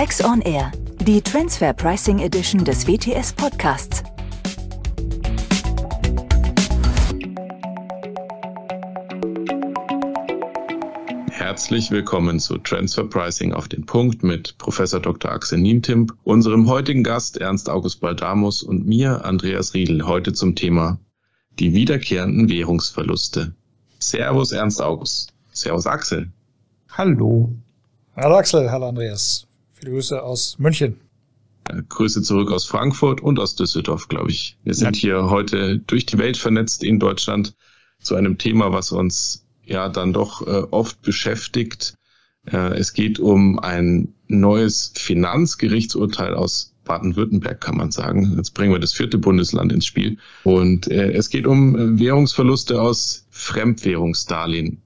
Tax on Air, die Transfer Pricing Edition des WTS Podcasts. Herzlich willkommen zu Transfer Pricing auf den Punkt mit Professor Dr. Axel Niemtimp, unserem heutigen Gast Ernst August Baldamus und mir, Andreas Riedel, heute zum Thema die wiederkehrenden Währungsverluste. Servus Ernst August. Servus Axel. Hallo. Hallo Axel, hallo Andreas. Viele Grüße aus München. Grüße zurück aus Frankfurt und aus Düsseldorf, glaube ich. Wir sind ja. hier heute durch die Welt vernetzt in Deutschland zu einem Thema, was uns ja dann doch äh, oft beschäftigt. Äh, es geht um ein neues Finanzgerichtsurteil aus Baden-Württemberg, kann man sagen. Jetzt bringen wir das vierte Bundesland ins Spiel. Und äh, es geht um äh, Währungsverluste aus Fremdwährungsdarlehen.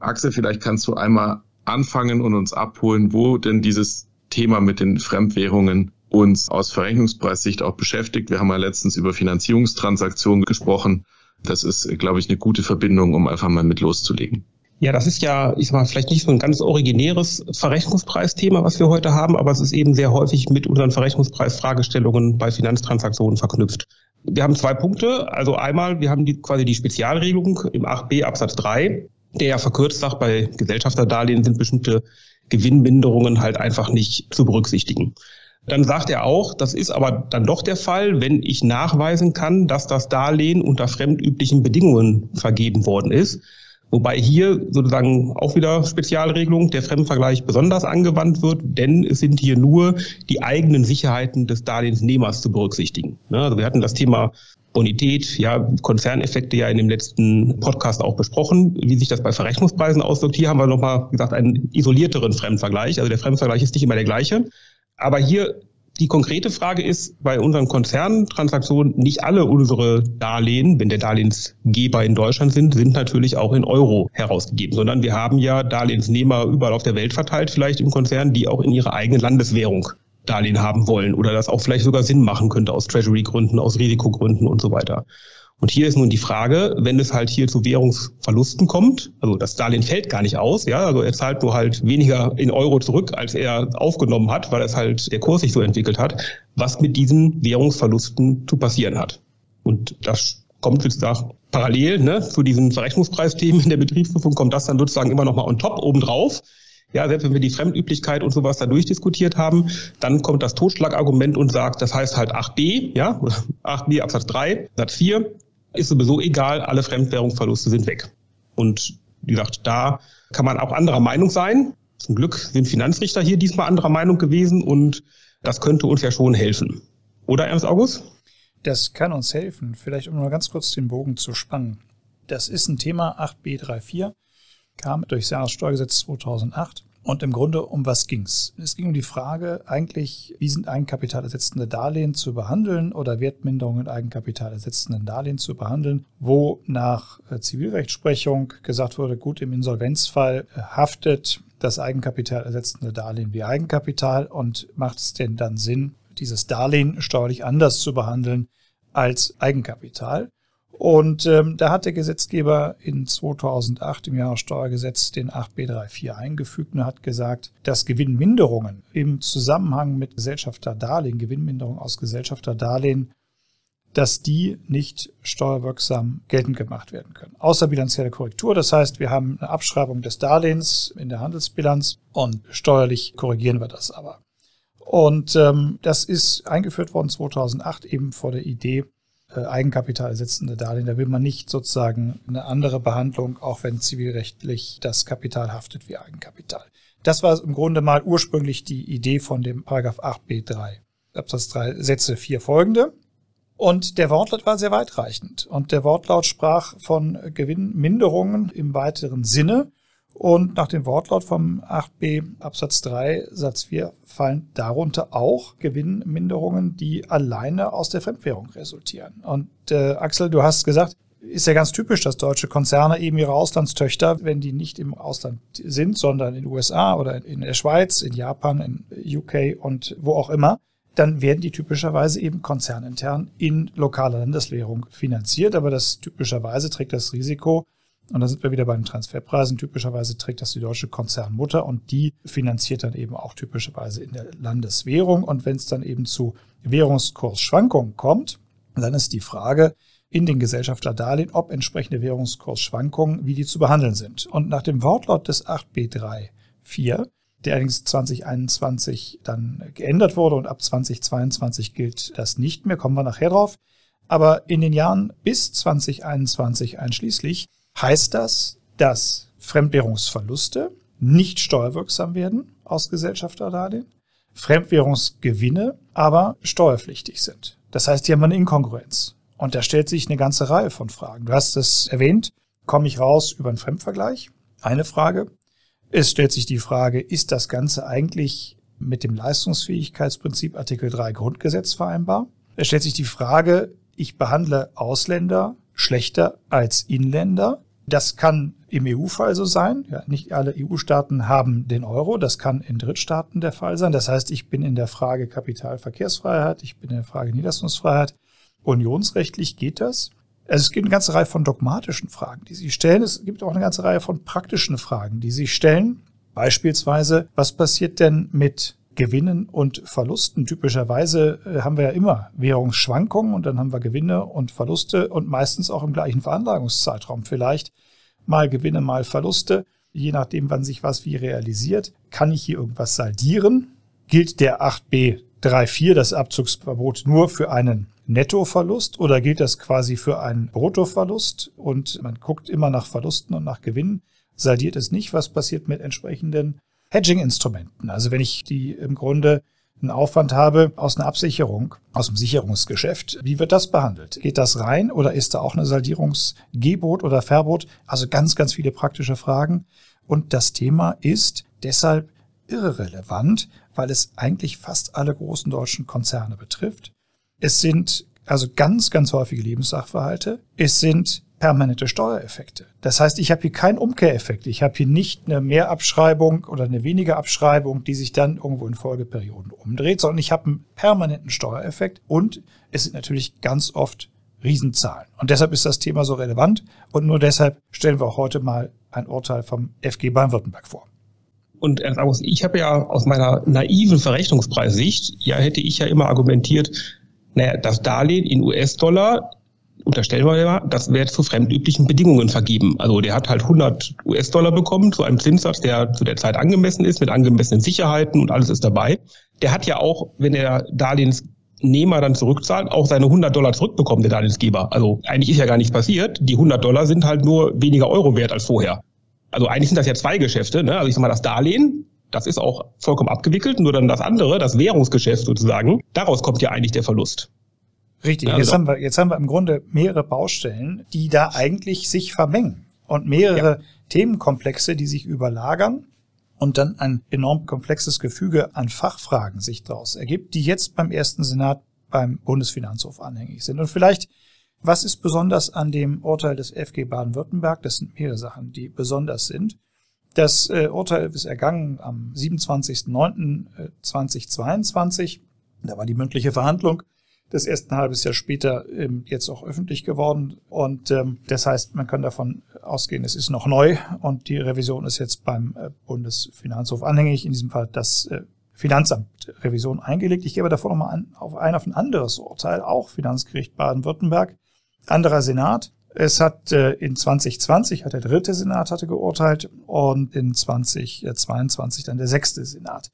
Axel, vielleicht kannst du einmal anfangen und uns abholen, wo denn dieses Thema mit den Fremdwährungen uns aus Verrechnungspreissicht auch beschäftigt. Wir haben ja letztens über Finanzierungstransaktionen gesprochen. Das ist, glaube ich, eine gute Verbindung, um einfach mal mit loszulegen. Ja, das ist ja, ich sag mal, vielleicht nicht so ein ganz originäres Verrechnungspreisthema, was wir heute haben, aber es ist eben sehr häufig mit unseren Verrechnungspreisfragestellungen bei Finanztransaktionen verknüpft. Wir haben zwei Punkte. Also einmal, wir haben die, quasi die Spezialregelung im 8b Absatz 3, der ja verkürzt sagt, bei Gesellschafterdarlehen sind bestimmte Gewinnminderungen halt einfach nicht zu berücksichtigen. Dann sagt er auch, das ist aber dann doch der Fall, wenn ich nachweisen kann, dass das Darlehen unter fremdüblichen Bedingungen vergeben worden ist. Wobei hier sozusagen auch wieder Spezialregelung der Fremdvergleich besonders angewandt wird, denn es sind hier nur die eigenen Sicherheiten des Darlehensnehmers zu berücksichtigen. Also wir hatten das Thema Bonität, ja, Konzerneffekte ja in dem letzten Podcast auch besprochen, wie sich das bei Verrechnungspreisen auswirkt. Hier haben wir nochmal, gesagt, einen isolierteren Fremdvergleich. Also der Fremdvergleich ist nicht immer der gleiche. Aber hier die konkrete Frage ist, bei unseren Konzerntransaktionen, nicht alle unsere Darlehen, wenn der Darlehensgeber in Deutschland sind, sind natürlich auch in Euro herausgegeben, sondern wir haben ja Darlehensnehmer überall auf der Welt verteilt, vielleicht im Konzern, die auch in ihrer eigenen Landeswährung Darlehen haben wollen oder das auch vielleicht sogar Sinn machen könnte aus Treasury-Gründen, aus Risikogründen und so weiter. Und hier ist nun die Frage, wenn es halt hier zu Währungsverlusten kommt, also das Darlehen fällt gar nicht aus, ja, also er zahlt nur halt weniger in Euro zurück, als er aufgenommen hat, weil es halt der Kurs sich so entwickelt hat, was mit diesen Währungsverlusten zu passieren hat. Und das kommt sozusagen parallel ne, zu diesen Verrechnungspreisthemen in der Betriebsprüfung, kommt das dann sozusagen immer nochmal on top obendrauf. Ja, selbst wenn wir die Fremdüblichkeit und sowas da durchdiskutiert haben, dann kommt das Totschlagargument und sagt, das heißt halt 8b, ja, 8b Absatz 3, Satz 4, ist sowieso egal, alle Fremdwährungsverluste sind weg. Und wie gesagt, da kann man auch anderer Meinung sein. Zum Glück sind Finanzrichter hier diesmal anderer Meinung gewesen und das könnte uns ja schon helfen. Oder Ernst August? Das kann uns helfen. Vielleicht um mal ganz kurz den Bogen zu spannen. Das ist ein Thema 8b34, kam durch das Jahressteuergesetz 2008 und im Grunde, um was ging's? Es ging um die Frage eigentlich, wie sind eigenkapitalersetzende Darlehen zu behandeln oder Wertminderungen in eigenkapitalersetzenden Darlehen zu behandeln, wo nach äh, Zivilrechtsprechung gesagt wurde, gut, im Insolvenzfall äh, haftet das eigenkapitalersetzende Darlehen wie Eigenkapital und macht es denn dann Sinn, dieses Darlehen steuerlich anders zu behandeln als Eigenkapital? Und ähm, da hat der Gesetzgeber in 2008 im Jahressteuergesetz den 8b34 eingefügt und hat gesagt, dass Gewinnminderungen im Zusammenhang mit Gesellschafterdarlehen, Gewinnminderungen aus Gesellschafterdarlehen, dass die nicht steuerwirksam geltend gemacht werden können. Außer bilanzielle Korrektur, das heißt, wir haben eine Abschreibung des Darlehens in der Handelsbilanz und steuerlich korrigieren wir das aber. Und ähm, das ist eingeführt worden 2008 eben vor der Idee, Eigenkapital ersetzende Darlehen. Da will man nicht sozusagen eine andere Behandlung, auch wenn zivilrechtlich das Kapital haftet wie Eigenkapital. Das war im Grunde mal ursprünglich die Idee von dem Paragraph 8b3. Absatz 3 Sätze 4 folgende. Und der Wortlaut war sehr weitreichend. Und der Wortlaut sprach von Gewinnminderungen im weiteren Sinne und nach dem Wortlaut vom 8b Absatz 3 Satz 4 fallen darunter auch Gewinnminderungen, die alleine aus der Fremdwährung resultieren. Und äh, Axel, du hast gesagt, ist ja ganz typisch, dass deutsche Konzerne eben ihre Auslandstöchter, wenn die nicht im Ausland sind, sondern in den USA oder in der Schweiz, in Japan, in UK und wo auch immer, dann werden die typischerweise eben konzernintern in lokaler Landeswährung finanziert. Aber das typischerweise trägt das Risiko Und da sind wir wieder bei den Transferpreisen. Typischerweise trägt das die deutsche Konzernmutter und die finanziert dann eben auch typischerweise in der Landeswährung. Und wenn es dann eben zu Währungskursschwankungen kommt, dann ist die Frage in den Gesellschafterdarlehen, ob entsprechende Währungskursschwankungen, wie die zu behandeln sind. Und nach dem Wortlaut des 8b3.4 der allerdings 2021 dann geändert wurde und ab 2022 gilt das nicht mehr, kommen wir nachher drauf. Aber in den Jahren bis 2021 einschließlich heißt das, dass Fremdwährungsverluste nicht steuerwirksam werden aus Gesellschafterdarlehen, Fremdwährungsgewinne aber steuerpflichtig sind. Das heißt, hier haben wir eine Inkongruenz. Und da stellt sich eine ganze Reihe von Fragen. Du hast es erwähnt, komme ich raus über einen Fremdvergleich? Eine Frage. Es stellt sich die Frage, ist das Ganze eigentlich mit dem Leistungsfähigkeitsprinzip Artikel 3 Grundgesetz vereinbar? Es stellt sich die Frage, ich behandle Ausländer schlechter als Inländer. Das kann im EU-Fall so sein. Ja, nicht alle EU-Staaten haben den Euro. Das kann in Drittstaaten der Fall sein. Das heißt, ich bin in der Frage Kapitalverkehrsfreiheit, ich bin in der Frage Niederlassungsfreiheit. Unionsrechtlich geht das. Also es gibt eine ganze Reihe von dogmatischen Fragen, die Sie stellen. Es gibt auch eine ganze Reihe von praktischen Fragen, die Sie stellen. Beispielsweise, was passiert denn mit Gewinnen und Verlusten? Typischerweise äh, haben wir ja immer Währungsschwankungen und dann haben wir Gewinne und Verluste und meistens auch im gleichen Veranlagungszeitraum vielleicht. Mal Gewinne, mal Verluste. Je nachdem, wann sich was wie realisiert, kann ich hier irgendwas saldieren. Gilt der 8b 3.4, das Abzugsverbot, nur für einen Nettoverlust oder gilt das quasi für einen Bruttoverlust und man guckt immer nach Verlusten und nach Gewinnen, saldiert es nicht, was passiert mit entsprechenden Hedging-Instrumenten. Also wenn ich die im Grunde einen Aufwand habe aus einer Absicherung, aus dem Sicherungsgeschäft, wie wird das behandelt? Geht das rein oder ist da auch eine Saldierungsgebot oder Verbot? Also ganz, ganz viele praktische Fragen. Und das Thema ist deshalb irrelevant, weil es eigentlich fast alle großen deutschen Konzerne betrifft. Es sind also ganz, ganz häufige Lebenssachverhalte. Es sind permanente Steuereffekte. Das heißt, ich habe hier keinen Umkehreffekt. Ich habe hier nicht eine Mehrabschreibung oder eine weniger Abschreibung, die sich dann irgendwo in Folgeperioden umdreht, sondern ich habe einen permanenten Steuereffekt und es sind natürlich ganz oft Riesenzahlen. Und deshalb ist das Thema so relevant und nur deshalb stellen wir auch heute mal ein Urteil vom FG Baden-Württemberg vor. Und ich habe ja aus meiner naiven Verrechnungspreissicht, ja hätte ich ja immer argumentiert, naja, das Darlehen in US-Dollar, unterstellen wir mal, das wird zu fremdüblichen Bedingungen vergeben. Also der hat halt 100 US-Dollar bekommen zu einem Zinssatz, der zu der Zeit angemessen ist, mit angemessenen Sicherheiten und alles ist dabei. Der hat ja auch, wenn der Darlehensnehmer dann zurückzahlt, auch seine 100 Dollar zurückbekommen, der Darlehensgeber. Also eigentlich ist ja gar nichts passiert. Die 100 Dollar sind halt nur weniger Euro wert als vorher. Also eigentlich sind das ja zwei Geschäfte. Ne? Also ich sag mal, das Darlehen das ist auch vollkommen abgewickelt, nur dann das andere, das Währungsgeschäft sozusagen, daraus kommt ja eigentlich der Verlust. Richtig, ja, jetzt, also haben wir, jetzt haben wir im Grunde mehrere Baustellen, die da eigentlich sich vermengen und mehrere ja. Themenkomplexe, die sich überlagern und dann ein enorm komplexes Gefüge an Fachfragen sich daraus ergibt, die jetzt beim ersten Senat beim Bundesfinanzhof anhängig sind. Und vielleicht, was ist besonders an dem Urteil des FG Baden-Württemberg? Das sind mehrere Sachen, die besonders sind. Das äh, Urteil ist ergangen am 27.09.2022. Da war die mündliche Verhandlung das erst ein halbes Jahr später ähm, jetzt auch öffentlich geworden. Und ähm, das heißt, man kann davon ausgehen, es ist noch neu und die Revision ist jetzt beim äh, Bundesfinanzhof anhängig. In diesem Fall das äh, Finanzamt Revision eingelegt. Ich gebe davor nochmal an, auf ein auf ein anderes Urteil, auch Finanzgericht Baden-Württemberg, anderer Senat. Es hat äh, in 2020 hat der dritte Senat hatte geurteilt und in 2022 dann der sechste Senat.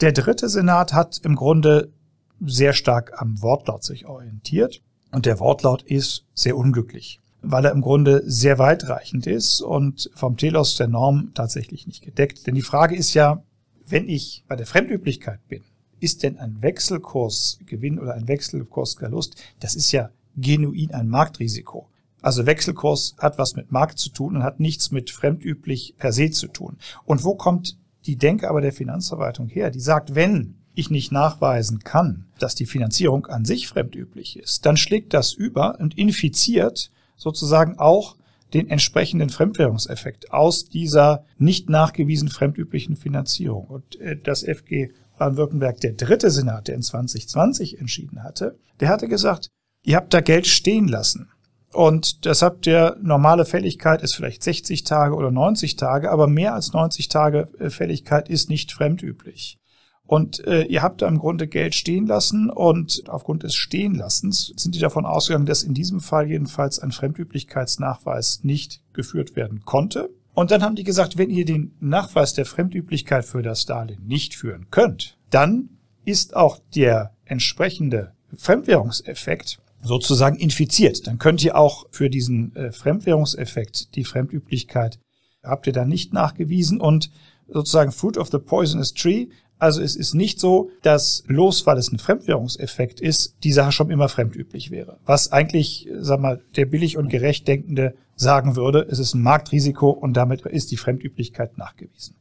Der dritte Senat hat im Grunde sehr stark am Wortlaut sich orientiert und der Wortlaut ist sehr unglücklich, weil er im Grunde sehr weitreichend ist und vom Telos der Norm tatsächlich nicht gedeckt. Denn die Frage ist ja, wenn ich bei der Fremdüblichkeit bin, ist denn ein Wechselkursgewinn oder ein Wechselkursverlust, das ist ja genuin ein Marktrisiko. Also Wechselkurs hat was mit Markt zu tun und hat nichts mit fremdüblich per se zu tun. Und wo kommt die Denke aber der Finanzverwaltung her? Die sagt, wenn ich nicht nachweisen kann, dass die Finanzierung an sich fremdüblich ist, dann schlägt das über und infiziert sozusagen auch den entsprechenden Fremdwährungseffekt aus dieser nicht nachgewiesen fremdüblichen Finanzierung. Und äh, das FG Baden-Württemberg, der dritte Senat, der in 2020 entschieden hatte, der hatte gesagt, ihr habt da Geld stehen lassen Und deshalb der normale Fälligkeit ist vielleicht 60 Tage oder 90 Tage, aber mehr als 90 Tage äh, Fälligkeit ist nicht fremdüblich. Und äh, ihr habt da im Grunde Geld stehen lassen und aufgrund des Stehenlassens sind die davon ausgegangen, dass in diesem Fall jedenfalls ein Fremdüblichkeitsnachweis nicht geführt werden konnte. Und dann haben die gesagt, wenn ihr den Nachweis der Fremdüblichkeit für das Darlehen nicht führen könnt, dann ist auch der entsprechende Fremdwährungseffekt sozusagen infiziert. Dann könnt ihr auch für diesen äh, Fremdwährungseffekt die Fremdüblichkeit habt ihr da nicht nachgewiesen und sozusagen Fruit of the Poisonous Tree. Also es ist nicht so, dass bloß weil es ein Fremdwährungseffekt ist, die Sache schon immer fremdüblich wäre. Was eigentlich, sag mal, der billig und gerecht Denkende sagen würde, es ist ein Marktrisiko und damit ist die Fremdüblichkeit nachgewiesen.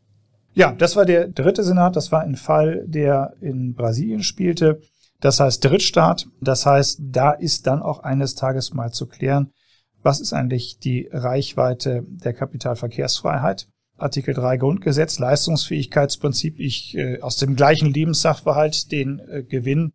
Ja, das war der dritte Senat. Das war ein Fall, der in Brasilien spielte. Das heißt Drittstaat. Das heißt, da ist dann auch eines Tages mal zu klären, was ist eigentlich die Reichweite der Kapitalverkehrsfreiheit? Artikel 3 Grundgesetz, Leistungsfähigkeitsprinzip. Ich äh, aus dem gleichen Lebenssachverhalt den äh, Gewinn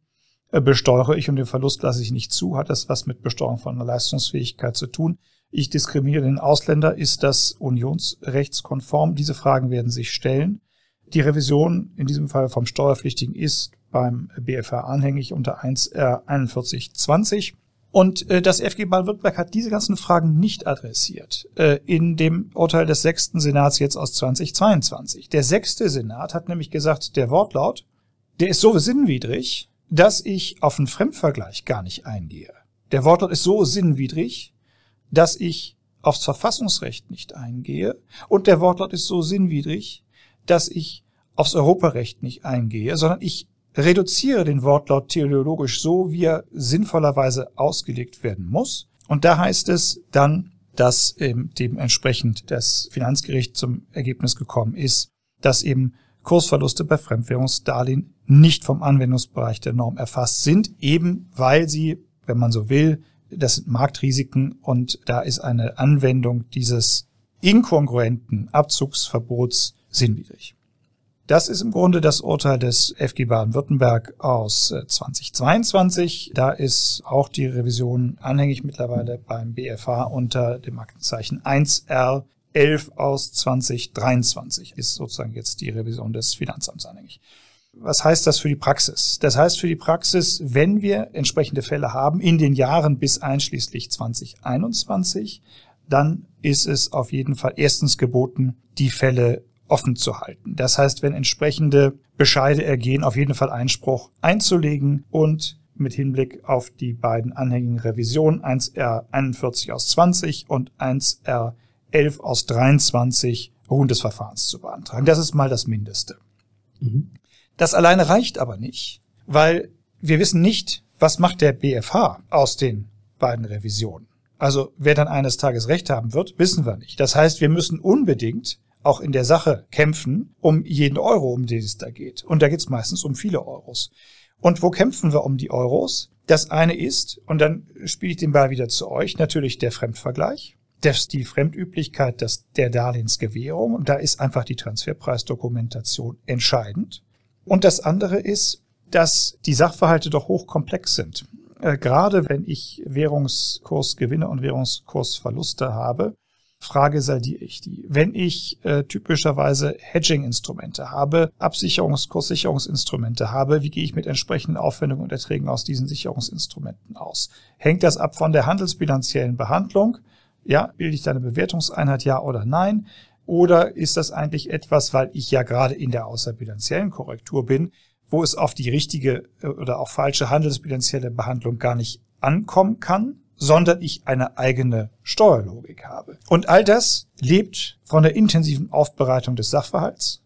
äh, besteuere ich und den Verlust lasse ich nicht zu. Hat das was mit Besteuerung von Leistungsfähigkeit zu tun? Ich diskriminiere den Ausländer. Ist das unionsrechtskonform? Diese Fragen werden sich stellen. Die Revision in diesem Fall vom Steuerpflichtigen ist beim BFH anhängig unter 1R 4120. Und äh, das FG Baden-Württemberg hat diese ganzen Fragen nicht adressiert äh, in dem Urteil des sechsten Senats jetzt aus 2022. Der sechste Senat hat nämlich gesagt, der Wortlaut, der ist so sinnwidrig, dass ich auf einen Fremdvergleich gar nicht eingehe. Der Wortlaut ist so sinnwidrig, dass ich aufs Verfassungsrecht nicht eingehe und der Wortlaut ist so sinnwidrig, dass ich aufs Europarecht nicht eingehe, sondern ich reduziere den Wortlaut teleologisch so, wie er sinnvollerweise ausgelegt werden muss. Und da heißt es dann, dass eben dementsprechend das Finanzgericht zum Ergebnis gekommen ist, dass eben Kursverluste bei Fremdwährungsdarlehen nicht vom Anwendungsbereich der Norm erfasst sind, eben weil sie, wenn man so will, das sind Marktrisiken und da ist eine Anwendung dieses inkongruenten Abzugsverbots sinnwidrig. Das ist im Grunde das Urteil des FG Baden-Württemberg aus 2022. Äh, da ist auch die Revision anhängig mittlerweile beim BFH unter dem Aktenzeichen 1R 11 aus 2023 ist sozusagen jetzt die Revision des Finanzamts anhängig. Was heißt das für die Praxis? Das heißt für die Praxis, wenn wir entsprechende Fälle haben in den Jahren bis einschließlich 2021, dann ist es auf jeden Fall erstens geboten, die Fälle offen zu halten. Das heißt, wenn entsprechende Bescheide ergehen, auf jeden Fall Einspruch einzulegen und mit Hinblick auf die beiden anhängigen Revisionen 1R41 aus 20 und 1R11 aus 23 Ruhen des Verfahrens zu beantragen. Das ist mal das Mindeste. Mhm. Das alleine reicht aber nicht, weil wir wissen nicht, was macht der BFH aus den beiden Revisionen. Also wer dann eines Tages Recht haben wird, wissen wir nicht. Das heißt, wir müssen unbedingt auch in der Sache kämpfen um jeden Euro, um den es da geht. Und da geht es meistens um viele Euros. Und wo kämpfen wir um die Euros? Das eine ist, und dann spiele ich den Ball wieder zu euch, natürlich der Fremdvergleich. Das die Fremdüblichkeit des, der Darlehensgewährung. Und da ist einfach die Transferpreisdokumentation entscheidend. Und das andere ist, dass die Sachverhalte doch hochkomplex sind. Äh, gerade wenn ich Währungskursgewinne und Währungskursverluste habe, Frage saldiere ich die. Wenn ich äh, typischerweise Hedging-Instrumente habe, Absicherungs-, Kurssicherungsinstrumente habe, wie gehe ich mit entsprechenden Aufwendungen und Erträgen aus diesen Sicherungsinstrumenten aus? Hängt das ab von der handelsbilanziellen Behandlung? Ja, bilde ich da eine Bewertungseinheit, ja oder nein? Oder ist das eigentlich etwas, weil ich ja gerade in der außerbilanziellen Korrektur bin, wo es auf die richtige äh, oder auch falsche handelsbilanzielle Behandlung gar nicht ankommen kann? Sondern ich eine eigene Steuerlogik habe. Und all das lebt von der intensiven Aufbereitung des Sachverhalts.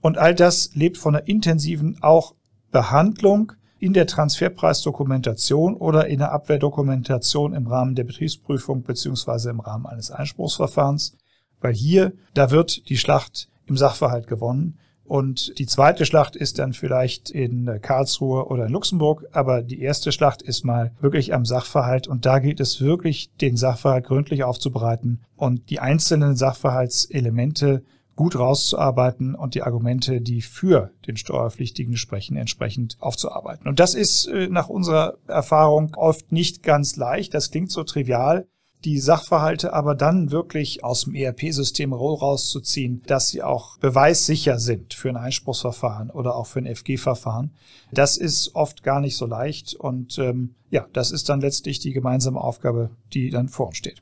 Und all das lebt von der intensiven auch Behandlung in der Transferpreisdokumentation oder in der Abwehrdokumentation im Rahmen der Betriebsprüfung beziehungsweise im Rahmen eines Einspruchsverfahrens, weil hier, da wird die Schlacht im Sachverhalt gewonnen und die zweite Schlacht ist dann vielleicht in Karlsruhe oder in Luxemburg, aber die erste Schlacht ist mal wirklich am Sachverhalt und da gilt es wirklich, den Sachverhalt gründlich aufzubereiten und die einzelnen Sachverhaltselemente gut rauszuarbeiten und die Argumente, die für den Steuerpflichtigen sprechen, entsprechend aufzuarbeiten. Und das ist äh, nach unserer Erfahrung oft nicht ganz leicht. Das klingt so trivial, die Sachverhalte aber dann wirklich aus dem ERP-System rauszuziehen, dass sie auch beweissicher sind für ein Einspruchsverfahren oder auch für ein FG-Verfahren. Das ist oft gar nicht so leicht und ähm, ja, das ist dann letztlich die gemeinsame Aufgabe, die dann vor uns steht.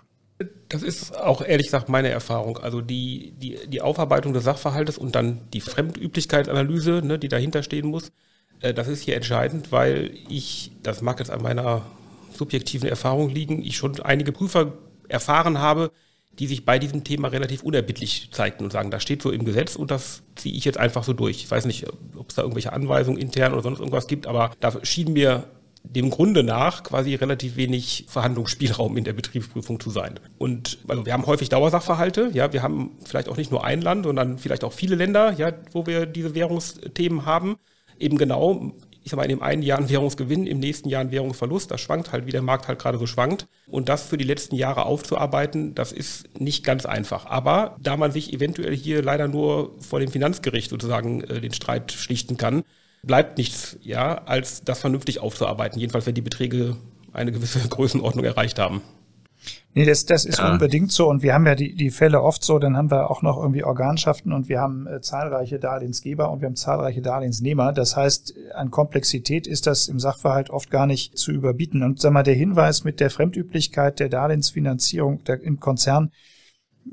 Das ist auch ehrlich gesagt meine Erfahrung. Also die, die, die Aufarbeitung des Sachverhaltes und dann die Fremdüblichkeitsanalyse, ne, die dahinter stehen muss, äh, das ist hier entscheidend, weil ich, das mag jetzt an meiner subjektiven Erfahrung liegen, ich schon einige Prüfer erfahren habe, die sich bei diesem Thema relativ unerbittlich zeigten und sagen, das steht so im Gesetz und das ziehe ich jetzt einfach so durch. Ich weiß nicht, ob es da irgendwelche Anweisungen intern oder sonst irgendwas gibt, aber da schien mir dem Grunde nach quasi relativ wenig Verhandlungsspielraum in der Betriebsprüfung zu sein. Und also wir haben häufig Dauersachverhalte, ja, wir haben vielleicht auch nicht nur ein Land, sondern vielleicht auch viele Länder, ja, wo wir diese Währungsthemen haben. Eben genau ich sag mal, in dem einen Jahr ein Währungsgewinn, im nächsten Jahr ein Währungsverlust. Das schwankt halt, wie der Markt halt gerade so schwankt. Und das für die letzten Jahre aufzuarbeiten, das ist nicht ganz einfach. Aber da man sich eventuell hier leider nur vor dem Finanzgericht sozusagen äh, den Streit schlichten kann, bleibt nichts, ja, als das vernünftig aufzuarbeiten. Jedenfalls, wenn die Beträge eine gewisse Größenordnung erreicht haben. Nee, das, das ist ja. unbedingt so. Und wir haben ja die, die Fälle oft so, dann haben wir auch noch irgendwie Organschaften und wir haben äh, zahlreiche Darlehensgeber und wir haben zahlreiche Darlehensnehmer. Das heißt, an Komplexität ist das im Sachverhalt oft gar nicht zu überbieten. Und sag mal, der Hinweis mit der Fremdüblichkeit der Darlehensfinanzierung der, im Konzern,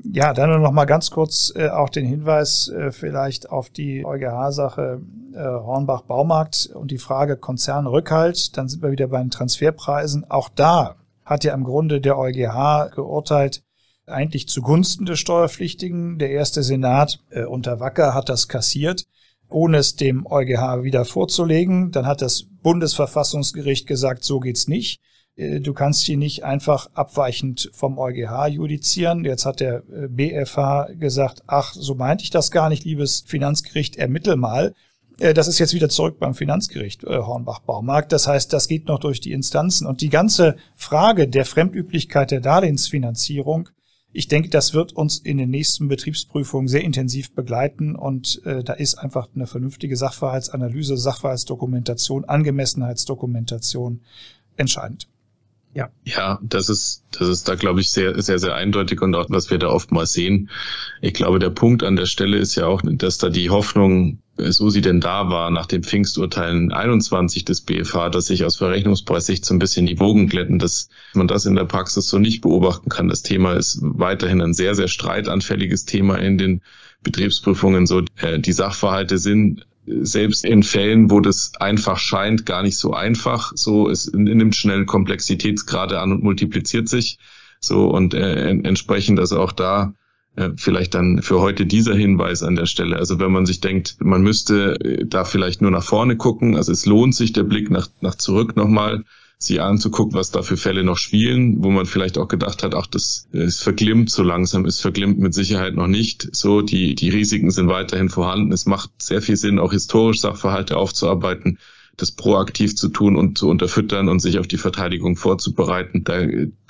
ja, dann nur noch mal ganz kurz äh, auch den Hinweis äh, vielleicht auf die EuGH-Sache äh, Hornbach-Baumarkt und die Frage Konzernrückhalt. Dann sind wir wieder bei den Transferpreisen. Auch da hat ja im Grunde der EuGH geurteilt, eigentlich zugunsten des Steuerpflichtigen. Der erste Senat äh, unter Wacker hat das kassiert, ohne es dem EuGH wieder vorzulegen. Dann hat das Bundesverfassungsgericht gesagt, so geht's nicht. Äh, du kannst hier nicht einfach abweichend vom EuGH judizieren. Jetzt hat der äh, BFH gesagt, ach, so meinte ich das gar nicht, liebes Finanzgericht, ermittel mal. Äh, das ist jetzt wieder zurück beim Finanzgericht äh, Hornbach-Baumarkt. Das heißt, das geht noch durch die Instanzen. Und die ganze Frage der Fremdüblichkeit der Darlehensfinanzierung, ich denke, das wird uns in den nächsten Betriebsprüfungen sehr intensiv begleiten. Und äh, da ist einfach eine vernünftige Sachverhaltsanalyse, Sachverhaltsdokumentation, Angemessenheitsdokumentation entscheidend. Ja. Ja, das ist, das ist da, glaube ich, sehr, sehr, sehr eindeutig und auch, was wir da oftmals sehen. Ich glaube, der Punkt an der Stelle ist ja auch, dass da die Hoffnung, so sie denn da war, nach dem Pfingsturteilen 21 des BFH, dass sich aus Verrechnungspreissicht so ein bisschen die Wogen glätten, dass man das in der Praxis so nicht beobachten kann. Das Thema ist weiterhin ein sehr, sehr streitanfälliges Thema in den Betriebsprüfungen. So, äh, die Sachverhalte sind selbst in Fällen, wo das einfach scheint, gar nicht so einfach. So, es nimmt schnell Komplexitätsgrade an und multipliziert sich. So, und äh, entsprechend also auch da vielleicht dann für heute dieser Hinweis an der Stelle. Also wenn man sich denkt, man müsste äh, da vielleicht nur nach vorne gucken, also es lohnt sich der Blick nach, nach zurück nochmal sich anzugucken, was da für Fälle noch spielen, wo man vielleicht auch gedacht hat, ach, das ist verglimmt so langsam, ist verglimmt mit Sicherheit noch nicht. So, die, die Risiken sind weiterhin vorhanden. Es macht sehr viel Sinn, auch historisch Sachverhalte aufzuarbeiten, das proaktiv zu tun und zu unterfüttern und sich auf die Verteidigung vorzubereiten. Da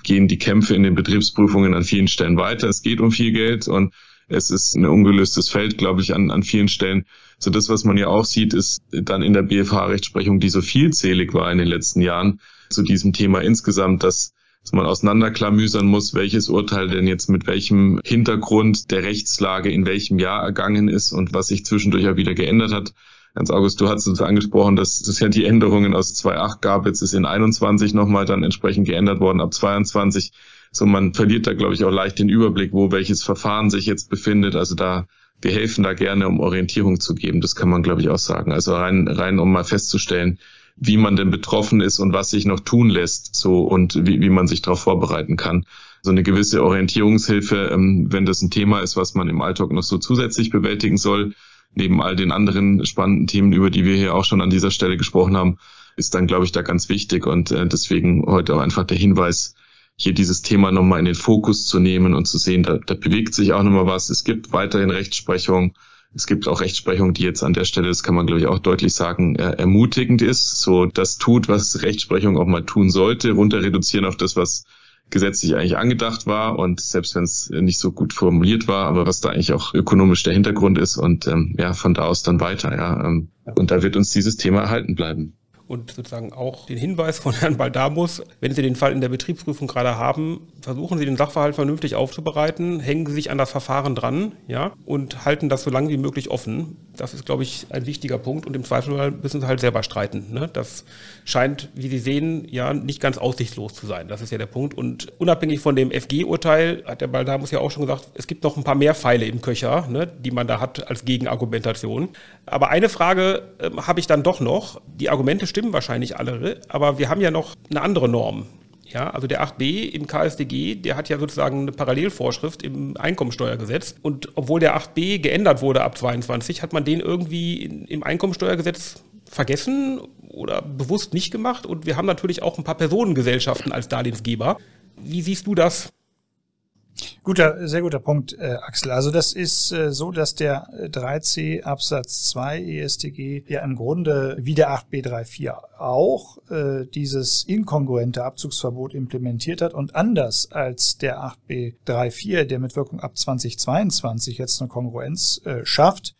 gehen die Kämpfe in den Betriebsprüfungen an vielen Stellen weiter. Es geht um viel Geld und es ist ein ungelöstes Feld, glaube ich, an, an vielen Stellen. So das, was man ja auch sieht, ist dann in der BFH-Rechtsprechung, die so vielzählig war in den letzten Jahren, zu diesem Thema insgesamt, dass man auseinanderklamüsern muss, welches Urteil denn jetzt mit welchem Hintergrund der Rechtslage in welchem Jahr ergangen ist und was sich zwischendurch ja wieder geändert hat. Hans August, du hast uns angesprochen, dass es ja die Änderungen aus 2.8 gab. Jetzt ist in 21 nochmal dann entsprechend geändert worden ab 22. So, man verliert da, glaube ich, auch leicht den Überblick, wo welches Verfahren sich jetzt befindet. Also da, wir helfen da gerne, um Orientierung zu geben. Das kann man, glaube ich, auch sagen. Also rein, rein, um mal festzustellen, wie man denn betroffen ist und was sich noch tun lässt, so und wie, wie man sich darauf vorbereiten kann. So eine gewisse Orientierungshilfe, ähm, wenn das ein Thema ist, was man im Alltag noch so zusätzlich bewältigen soll, neben all den anderen spannenden Themen, über die wir hier auch schon an dieser Stelle gesprochen haben, ist dann, glaube ich, da ganz wichtig. Und äh, deswegen heute auch einfach der Hinweis, hier dieses Thema nochmal in den Fokus zu nehmen und zu sehen, da, da bewegt sich auch nochmal was. Es gibt weiterhin Rechtsprechung es gibt auch Rechtsprechung, die jetzt an der Stelle, das kann man glaube ich auch deutlich sagen, äh, ermutigend ist. So das tut, was Rechtsprechung auch mal tun sollte, runter reduzieren auf das, was gesetzlich eigentlich angedacht war und selbst wenn es nicht so gut formuliert war, aber was da eigentlich auch ökonomisch der Hintergrund ist und ähm, ja, von da aus dann weiter, ja. Ähm, und da wird uns dieses Thema erhalten bleiben. Und sozusagen auch den Hinweis von Herrn Baldamus, wenn Sie den Fall in der Betriebsprüfung gerade haben, versuchen Sie den Sachverhalt vernünftig aufzubereiten, hängen Sie sich an das Verfahren dran, ja, und halten das so lange wie möglich offen. Das ist, glaube ich, ein wichtiger Punkt. Und im Zweifelsfall müssen Sie halt selber streiten. Ne? Das scheint, wie Sie sehen, ja nicht ganz aussichtslos zu sein. Das ist ja der Punkt. Und unabhängig von dem FG-Urteil hat der Baldamus ja auch schon gesagt, es gibt noch ein paar mehr Pfeile im Köcher, ne, die man da hat als Gegenargumentation. Aber eine Frage äh, habe ich dann doch noch. Die Argumente stimmen wahrscheinlich alle, aber wir haben ja noch eine andere Norm. Ja, also der 8b im KSDG, der hat ja sozusagen eine Parallelvorschrift im Einkommensteuergesetz. Und obwohl der 8b geändert wurde ab 22, hat man den irgendwie im Einkommensteuergesetz vergessen oder bewusst nicht gemacht. Und wir haben natürlich auch ein paar Personengesellschaften als Darlehensgeber. Wie siehst du das? Guter, sehr guter Punkt, äh, Axel. Also das ist äh, so, dass der 3c Absatz 2 ESTG ja im Grunde wie der 8b34 auch äh, dieses inkongruente Abzugsverbot implementiert hat und anders als der 8b34, der mit Wirkung ab 2022 jetzt eine Kongruenz äh, schafft,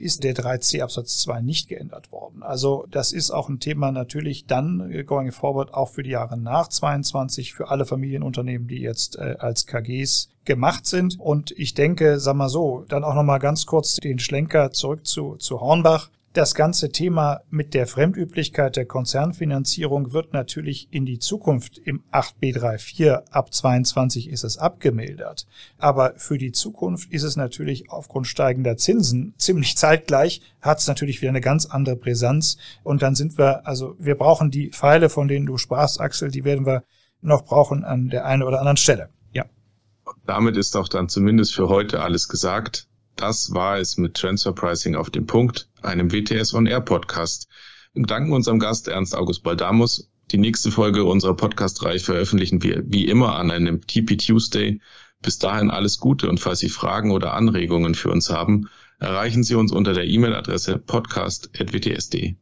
ist der 3c Absatz 2 nicht geändert worden. Also das ist auch ein Thema natürlich dann äh, going forward auch für die Jahre nach 22 für alle Familienunternehmen, die jetzt äh, als KGs gemacht sind. Und ich denke, sag mal so, dann auch noch mal ganz kurz den Schlenker zurück zu, zu Hornbach. Das ganze Thema mit der Fremdüblichkeit der Konzernfinanzierung wird natürlich in die Zukunft im 8b34 ab 22 ist es abgemildert. Aber für die Zukunft ist es natürlich aufgrund steigender Zinsen ziemlich zeitgleich, hat es natürlich wieder eine ganz andere Brisanz. Und dann sind wir, also wir brauchen die Pfeile, von denen du sprachst, Axel, die werden wir noch brauchen an der einen oder anderen Stelle. Ja. Damit ist auch dann zumindest für heute alles gesagt. Das war es mit Transfer Pricing auf dem Punkt, einem WTS On Air Podcast. Wir danken unserem Gast Ernst August Baldamus. Die nächste Folge unserer Podcast-Reihe veröffentlichen wir wie immer an einem TP Tuesday. Bis dahin alles Gute und falls Sie Fragen oder Anregungen für uns haben, erreichen Sie uns unter der E-Mail-Adresse podcast.wts.de.